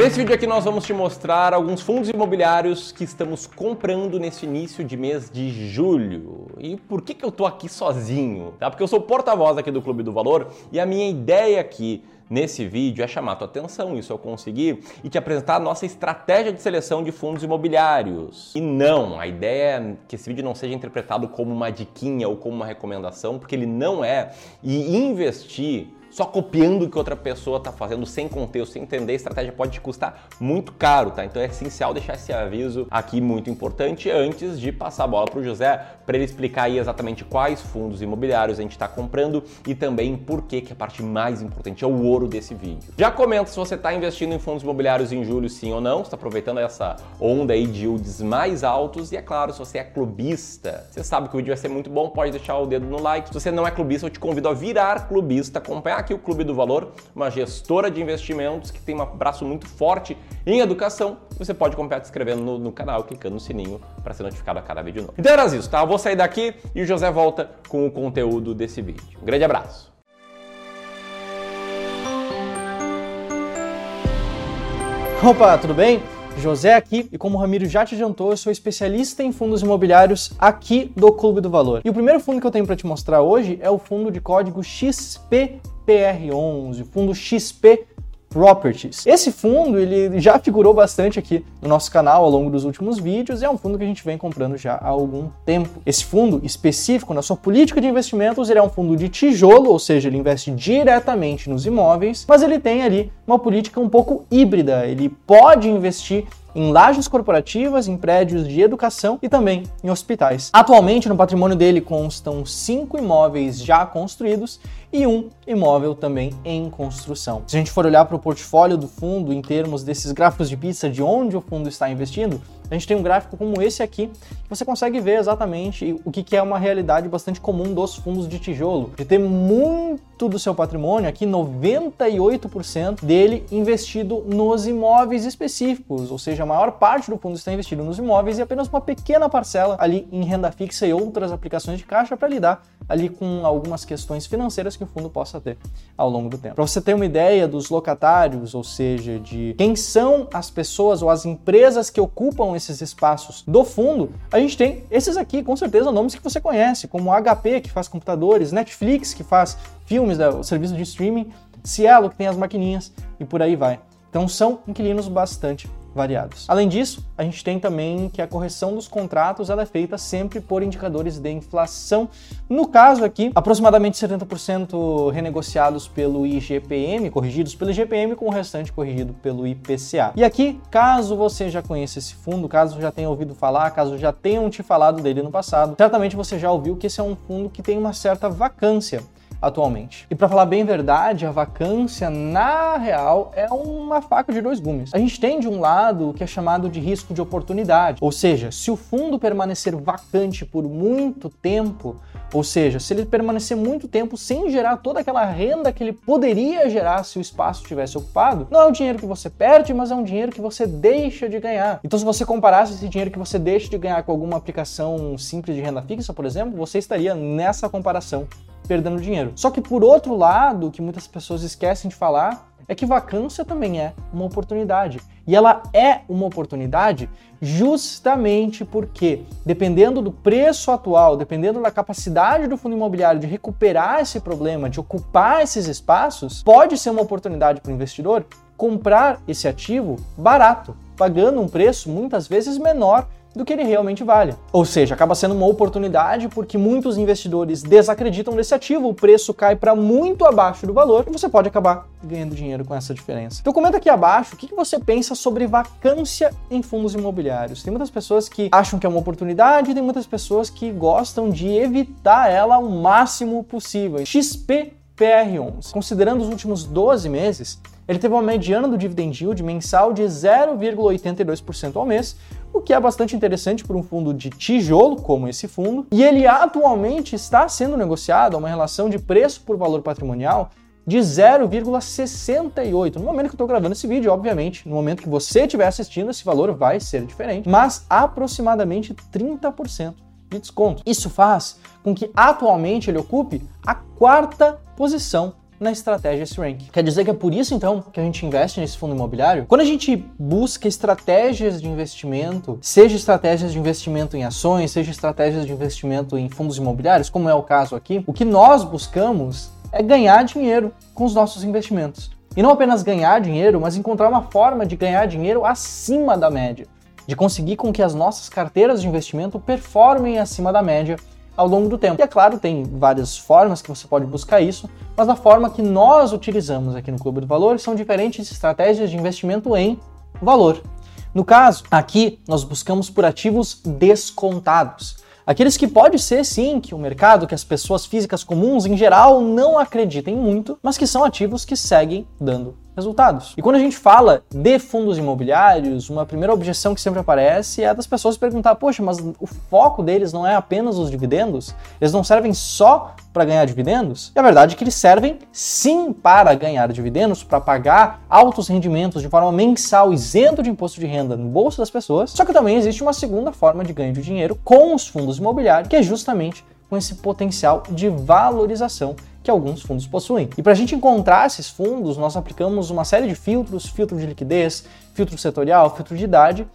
Nesse vídeo aqui nós vamos te mostrar alguns fundos imobiliários que estamos comprando nesse início de mês de julho. E por que, que eu tô aqui sozinho? Tá? Porque eu sou porta-voz aqui do Clube do Valor e a minha ideia aqui nesse vídeo é chamar tua atenção, isso eu consegui, e te apresentar a nossa estratégia de seleção de fundos imobiliários. E não, a ideia é que esse vídeo não seja interpretado como uma diquinha ou como uma recomendação, porque ele não é. E investir só copiando o que outra pessoa está fazendo sem contexto, sem entender, a estratégia pode te custar muito caro, tá? Então é essencial deixar esse aviso aqui muito importante antes de passar a bola para o José para ele explicar aí exatamente quais fundos imobiliários a gente está comprando e também por que, que a parte mais importante é o ouro desse vídeo. Já comenta se você está investindo em fundos imobiliários em julho, sim ou não, está aproveitando essa onda aí de yields mais altos e é claro, se você é clubista, você sabe que o vídeo vai ser muito bom, pode deixar o dedo no like. Se você não é clubista, eu te convido a virar clubista, acompanhar aqui o Clube do Valor, uma gestora de investimentos que tem um braço muito forte em educação. Você pode acompanhar se inscrevendo no, no canal, clicando no sininho para ser notificado a cada vídeo novo. Então era isso, tá? Eu vou sair daqui e o José volta com o conteúdo desse vídeo. Um grande abraço! Opa, tudo bem? José aqui e como o Ramiro já te adiantou, eu sou especialista em fundos imobiliários aqui do Clube do Valor. E o primeiro fundo que eu tenho para te mostrar hoje é o fundo de código XPPR11, fundo XP Properties. Esse fundo ele já figurou bastante aqui no nosso canal ao longo dos últimos vídeos e é um fundo que a gente vem comprando já há algum tempo. Esse fundo específico na sua política de investimentos ele é um fundo de tijolo, ou seja, ele investe diretamente nos imóveis, mas ele tem ali uma política um pouco híbrida. Ele pode investir em lajes corporativas, em prédios de educação e também em hospitais. Atualmente, no patrimônio dele constam cinco imóveis já construídos e um imóvel também em construção. Se a gente for olhar para o portfólio do fundo em termos desses gráficos de pizza de onde o fundo está investindo, a gente tem um gráfico como esse aqui, que você consegue ver exatamente o que é uma realidade bastante comum dos fundos de tijolo, de ter muito do seu patrimônio, aqui 98% dele investido nos imóveis específicos, ou seja, a maior parte do fundo está investido nos imóveis e apenas uma pequena parcela ali em renda fixa e outras aplicações de caixa para lidar ali com algumas questões financeiras que o fundo possa ter ao longo do tempo. Para você ter uma ideia dos locatários, ou seja, de quem são as pessoas ou as empresas que ocupam esses espaços do fundo, a gente tem esses aqui, com certeza, nomes que você conhece, como HP, que faz computadores, Netflix, que faz filmes, né, o serviço de streaming, Cielo, que tem as maquininhas, e por aí vai. Então são inquilinos bastante variados. Além disso, a gente tem também que a correção dos contratos ela é feita sempre por indicadores de inflação. No caso aqui, aproximadamente 70% renegociados pelo IGPM, corrigidos pelo IGPM, com o restante corrigido pelo IPCA. E aqui, caso você já conheça esse fundo, caso já tenha ouvido falar, caso já tenham te falado dele no passado, certamente você já ouviu que esse é um fundo que tem uma certa vacância atualmente. E para falar bem verdade, a vacância na real é uma faca de dois gumes. A gente tem de um lado o que é chamado de risco de oportunidade, ou seja, se o fundo permanecer vacante por muito tempo, ou seja, se ele permanecer muito tempo sem gerar toda aquela renda que ele poderia gerar se o espaço estivesse ocupado, não é um dinheiro que você perde, mas é um dinheiro que você deixa de ganhar. Então, se você comparasse esse dinheiro que você deixa de ganhar com alguma aplicação simples de renda fixa, por exemplo, você estaria nessa comparação perdendo dinheiro. Só que por outro lado, que muitas pessoas esquecem de falar é que vacância também é uma oportunidade. E ela é uma oportunidade justamente porque, dependendo do preço atual, dependendo da capacidade do fundo imobiliário de recuperar esse problema, de ocupar esses espaços, pode ser uma oportunidade para o investidor comprar esse ativo barato, pagando um preço muitas vezes menor do que ele realmente vale. Ou seja, acaba sendo uma oportunidade porque muitos investidores desacreditam desse ativo, o preço cai para muito abaixo do valor e você pode acabar ganhando dinheiro com essa diferença. Então comenta aqui abaixo o que você pensa sobre vacância em fundos imobiliários. Tem muitas pessoas que acham que é uma oportunidade tem muitas pessoas que gostam de evitar ela o máximo possível. XP PR11. Considerando os últimos 12 meses, ele teve uma mediana do dividend yield mensal de 0,82% ao mês, o que é bastante interessante para um fundo de tijolo como esse fundo, e ele atualmente está sendo negociado a uma relação de preço por valor patrimonial de 0,68. No momento que eu estou gravando esse vídeo, obviamente, no momento que você estiver assistindo, esse valor vai ser diferente, mas aproximadamente 30% de desconto. Isso faz com que atualmente ele ocupe a quarta posição na estratégia S-Rank. Quer dizer que é por isso então que a gente investe nesse fundo imobiliário? Quando a gente busca estratégias de investimento, seja estratégias de investimento em ações, seja estratégias de investimento em fundos imobiliários, como é o caso aqui, o que nós buscamos é ganhar dinheiro com os nossos investimentos. E não apenas ganhar dinheiro, mas encontrar uma forma de ganhar dinheiro acima da média, de conseguir com que as nossas carteiras de investimento performem acima da média ao longo do tempo. E é claro, tem várias formas que você pode buscar isso, mas a forma que nós utilizamos aqui no Clube do Valor são diferentes estratégias de investimento em valor. No caso, aqui nós buscamos por ativos descontados. Aqueles que pode ser sim que o mercado, que as pessoas físicas comuns em geral não acreditem muito, mas que são ativos que seguem dando resultados. E quando a gente fala de fundos imobiliários, uma primeira objeção que sempre aparece é das pessoas perguntar: poxa, mas o foco deles não é apenas os dividendos? Eles não servem só para ganhar dividendos? E a verdade é que eles servem sim para ganhar dividendos, para pagar altos rendimentos de forma mensal, isento de imposto de renda no bolso das pessoas. Só que também existe uma segunda forma de ganho de dinheiro com os fundos imobiliários, que é justamente com esse potencial de valorização que alguns fundos possuem. E para a gente encontrar esses fundos, nós aplicamos uma série de filtros, filtro de liquidez, filtro setorial, filtro de idade,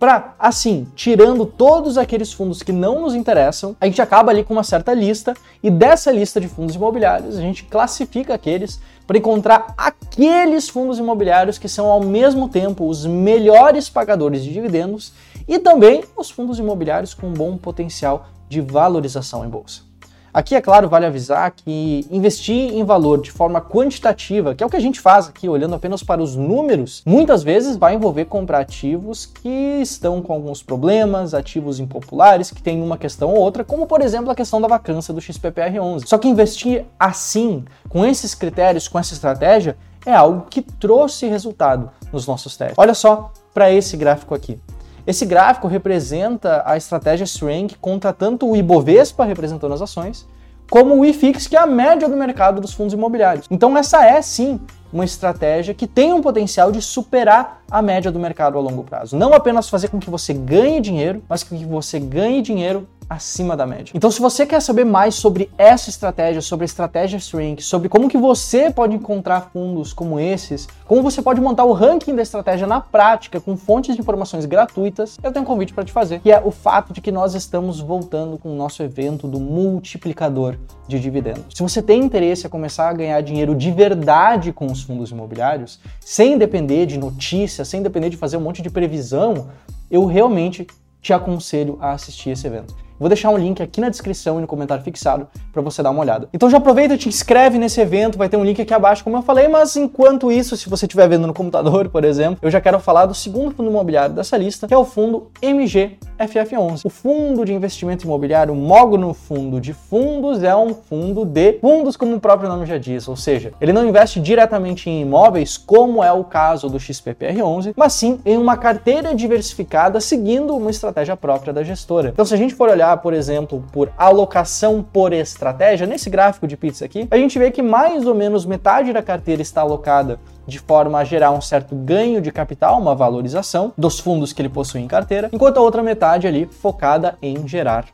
para, assim, tirando todos aqueles fundos que não nos interessam, a gente acaba ali com uma certa lista e dessa lista de fundos imobiliários a gente classifica aqueles para encontrar aqueles fundos imobiliários que são ao mesmo tempo os melhores pagadores de dividendos e também os fundos imobiliários com bom potencial de valorização em bolsa. Aqui, é claro, vale avisar que investir em valor de forma quantitativa, que é o que a gente faz aqui, olhando apenas para os números, muitas vezes vai envolver comprar ativos que estão com alguns problemas, ativos impopulares, que têm uma questão ou outra, como por exemplo a questão da vacância do XPPR11. Só que investir assim, com esses critérios, com essa estratégia, é algo que trouxe resultado nos nossos testes. Olha só para esse gráfico aqui. Esse gráfico representa a estratégia Srank contra tanto o Ibovespa, representando as ações, como o IFIX, que é a média do mercado dos fundos imobiliários. Então essa é sim uma estratégia que tem um potencial de superar a média do mercado a longo prazo. Não apenas fazer com que você ganhe dinheiro, mas com que você ganhe dinheiro acima da média. Então, se você quer saber mais sobre essa estratégia, sobre a estratégia Shrink, sobre como que você pode encontrar fundos como esses, como você pode montar o ranking da estratégia na prática com fontes de informações gratuitas, eu tenho um convite para te fazer, que é o fato de que nós estamos voltando com o nosso evento do multiplicador de dividendos. Se você tem interesse a começar a ganhar dinheiro de verdade com os fundos imobiliários, sem depender de notícias, sem depender de fazer um monte de previsão, eu realmente te aconselho a assistir esse evento. Vou deixar um link aqui na descrição e no comentário fixado para você dar uma olhada. Então já aproveita e te inscreve nesse evento, vai ter um link aqui abaixo, como eu falei, mas enquanto isso, se você estiver vendo no computador, por exemplo, eu já quero falar do segundo fundo imobiliário dessa lista, que é o fundo MGFF11. O fundo de investimento imobiliário Mogno Fundo de Fundos é um fundo de fundos, como o próprio nome já diz, ou seja, ele não investe diretamente em imóveis, como é o caso do XPPR11, mas sim em uma carteira diversificada seguindo uma estratégia própria da gestora. Então, se a gente for olhar olhar, por exemplo, por alocação por estratégia, nesse gráfico de pizza aqui, a gente vê que mais ou menos metade da carteira está alocada de forma a gerar um certo ganho de capital, uma valorização dos fundos que ele possui em carteira, enquanto a outra metade ali focada em gerar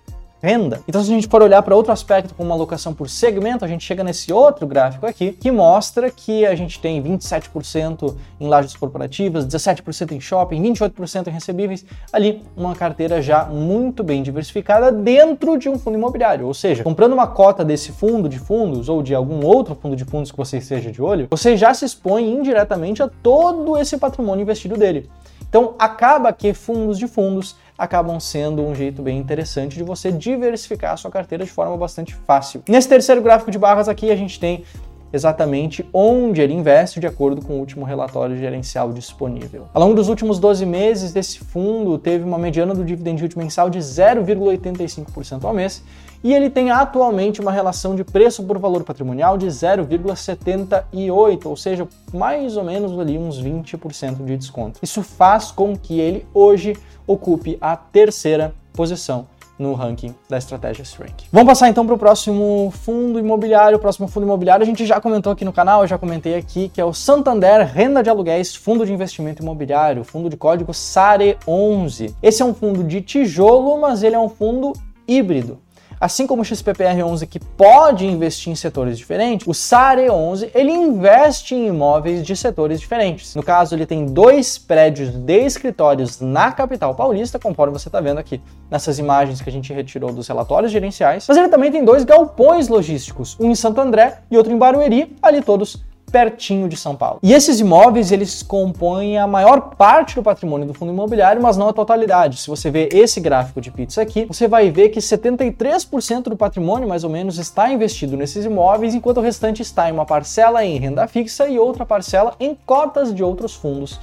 renda. Então, se a gente for olhar para outro aspecto, como alocação por segmento, a gente chega nesse outro gráfico aqui, que mostra que a gente tem 27% em lajes corporativas, 17% em shopping, 28% em recebíveis, ali uma carteira já muito bem diversificada dentro de um fundo imobiliário. Ou seja, comprando uma cota desse fundo de fundos ou de algum outro fundo de fundos que você esteja de olho, você já se expõe indiretamente a todo esse patrimônio investido dele. Então, acaba que fundos de fundos acabam sendo um jeito bem interessante de você diversificar a sua carteira de forma bastante fácil. Nesse terceiro gráfico de barras aqui, a gente tem exatamente onde ele investe de acordo com o último relatório gerencial disponível. Ao longo dos últimos 12 meses, esse fundo teve uma mediana do dividend yield mensal de 0,85% ao mês e ele tem atualmente uma relação de preço por valor patrimonial de 0,78, ou seja, mais ou menos ali uns 20% de desconto. Isso faz com que ele hoje ocupe a terceira posição no ranking da estratégia Rank. Vamos passar então para o próximo fundo imobiliário. O próximo fundo imobiliário a gente já comentou aqui no canal, eu já comentei aqui, que é o Santander Renda de Aluguéis Fundo de Investimento Imobiliário, fundo de código SARE11. Esse é um fundo de tijolo, mas ele é um fundo híbrido. Assim como o XPPR11 que pode investir em setores diferentes, o SARE11 ele investe em imóveis de setores diferentes. No caso, ele tem dois prédios de escritórios na capital paulista, conforme você está vendo aqui nessas imagens que a gente retirou dos relatórios gerenciais. Mas ele também tem dois galpões logísticos, um em Santo André e outro em Barueri, ali todos pertinho de São Paulo. E esses imóveis, eles compõem a maior parte do patrimônio do fundo imobiliário, mas não a totalidade. Se você ver esse gráfico de pizza aqui, você vai ver que 73% do patrimônio, mais ou menos, está investido nesses imóveis, enquanto o restante está em uma parcela em renda fixa e outra parcela em cotas de outros fundos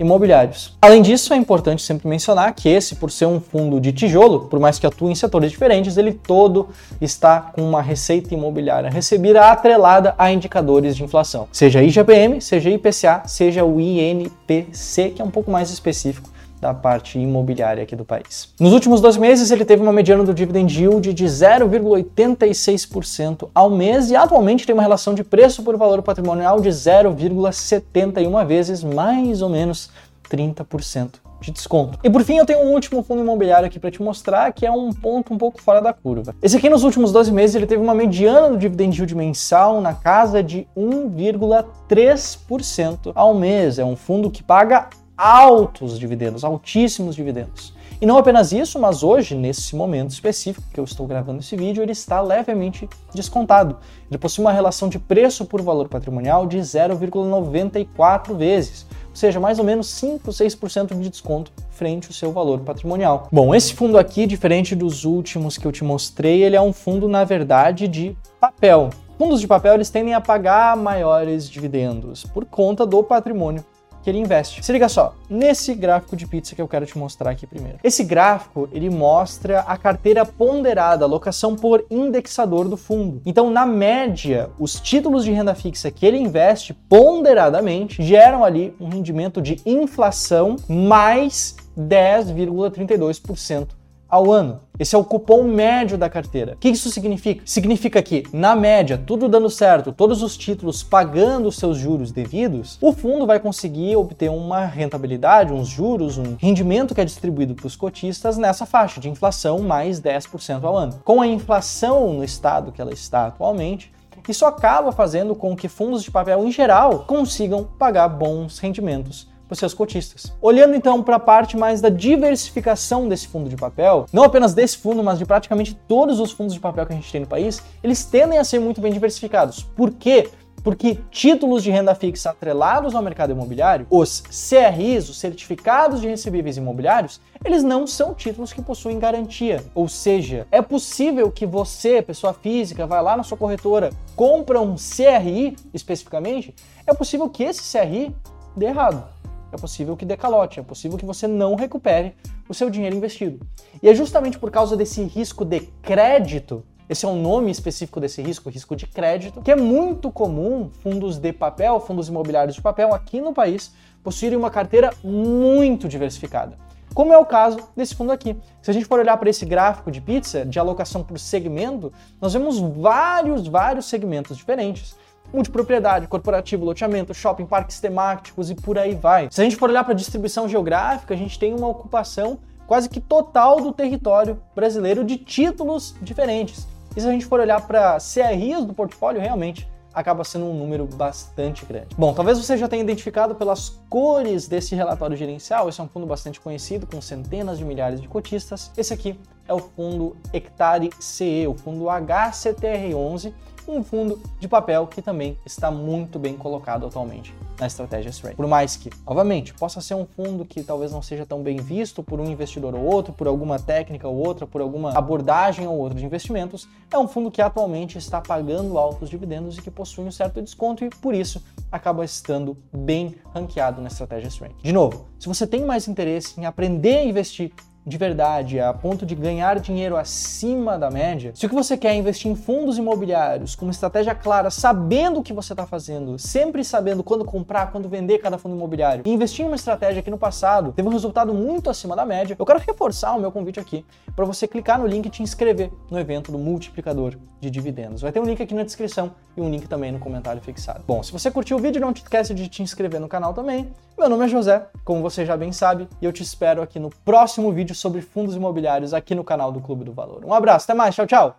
imobiliários. Além disso, é importante sempre mencionar que esse, por ser um fundo de tijolo, por mais que atue em setores diferentes, ele todo está com uma receita imobiliária recebida atrelada a indicadores de inflação, seja IGPM, seja IPCA, seja o INPC, que é um pouco mais específico da parte imobiliária aqui do país. Nos últimos dois meses, ele teve uma mediana do dividend yield de 0,86% ao mês e atualmente tem uma relação de preço por valor patrimonial de 0,71 vezes, mais ou menos 30% de desconto. E por fim, eu tenho um último fundo imobiliário aqui para te mostrar, que é um ponto um pouco fora da curva. Esse aqui nos últimos 12 meses ele teve uma mediana do dividend yield mensal na casa de 1,3% ao mês. É um fundo que paga altos dividendos, altíssimos dividendos. E não apenas isso, mas hoje, nesse momento específico que eu estou gravando esse vídeo, ele está levemente descontado. Ele possui uma relação de preço por valor patrimonial de 0,94 vezes, ou seja, mais ou menos 5, 6% de desconto frente ao seu valor patrimonial. Bom, esse fundo aqui, diferente dos últimos que eu te mostrei, ele é um fundo, na verdade, de papel. Fundos de papel eles tendem a pagar maiores dividendos por conta do patrimônio que ele investe. Se liga só, nesse gráfico de pizza que eu quero te mostrar aqui primeiro. Esse gráfico, ele mostra a carteira ponderada, alocação por indexador do fundo. Então, na média, os títulos de renda fixa que ele investe ponderadamente geram ali um rendimento de inflação mais 10,32% ao ano. Esse é o cupom médio da carteira. O que isso significa? Significa que, na média, tudo dando certo, todos os títulos pagando os seus juros devidos, o fundo vai conseguir obter uma rentabilidade, uns juros, um rendimento que é distribuído para os cotistas nessa faixa de inflação mais 10% ao ano. Com a inflação no estado que ela está atualmente, isso acaba fazendo com que fundos de papel em geral consigam pagar bons rendimentos para seus cotistas. Olhando então para a parte mais da diversificação desse fundo de papel, não apenas desse fundo, mas de praticamente todos os fundos de papel que a gente tem no país, eles tendem a ser muito bem diversificados. Por quê? Porque títulos de renda fixa atrelados ao mercado imobiliário, os CRIs, os certificados de recebíveis imobiliários, eles não são títulos que possuem garantia. Ou seja, é possível que você, pessoa física, vai lá na sua corretora, compra um CRI especificamente, é possível que esse CRI dê errado é possível que decalote, é possível que você não recupere o seu dinheiro investido. E é justamente por causa desse risco de crédito, esse é o um nome específico desse risco, risco de crédito, que é muito comum fundos de papel, fundos imobiliários de papel aqui no país possuírem uma carteira muito diversificada. Como é o caso desse fundo aqui. Se a gente for olhar para esse gráfico de pizza, de alocação por segmento, nós vemos vários, vários segmentos diferentes multipropriedade, corporativo, loteamento, shopping, parques temáticos e por aí vai. Se a gente for olhar para a distribuição geográfica, a gente tem uma ocupação quase que total do território brasileiro de títulos diferentes. E se a gente for olhar para CRIs do portfólio, realmente acaba sendo um número bastante grande. Bom, talvez você já tenha identificado pelas cores desse relatório gerencial, esse é um fundo bastante conhecido, com centenas de milhares de cotistas. Esse aqui é o fundo Hectare CE, o fundo HCTR11, um fundo de papel que também está muito bem colocado atualmente na estratégia SRAM. Por mais que, novamente, possa ser um fundo que talvez não seja tão bem visto por um investidor ou outro, por alguma técnica ou outra, por alguma abordagem ou outra de investimentos, é um fundo que atualmente está pagando altos dividendos e que possui um certo desconto e por isso acaba estando bem ranqueado na estratégia SRAM. De novo, se você tem mais interesse em aprender a investir de verdade, a ponto de ganhar dinheiro acima da média, se o que você quer é investir em fundos imobiliários com uma estratégia clara, sabendo o que você está fazendo, sempre sabendo quando comprar, quando vender cada fundo imobiliário, e investir em uma estratégia que no passado teve um resultado muito acima da média, eu quero reforçar o meu convite aqui para você clicar no link e te inscrever no evento do multiplicador de dividendos. Vai ter um link aqui na descrição e um link também no comentário fixado. Bom, se você curtiu o vídeo, não te esquece de te inscrever no canal também. Meu nome é José, como você já bem sabe, e eu te espero aqui no próximo vídeo sobre fundos imobiliários aqui no canal do Clube do Valor. Um abraço, até mais, tchau, tchau!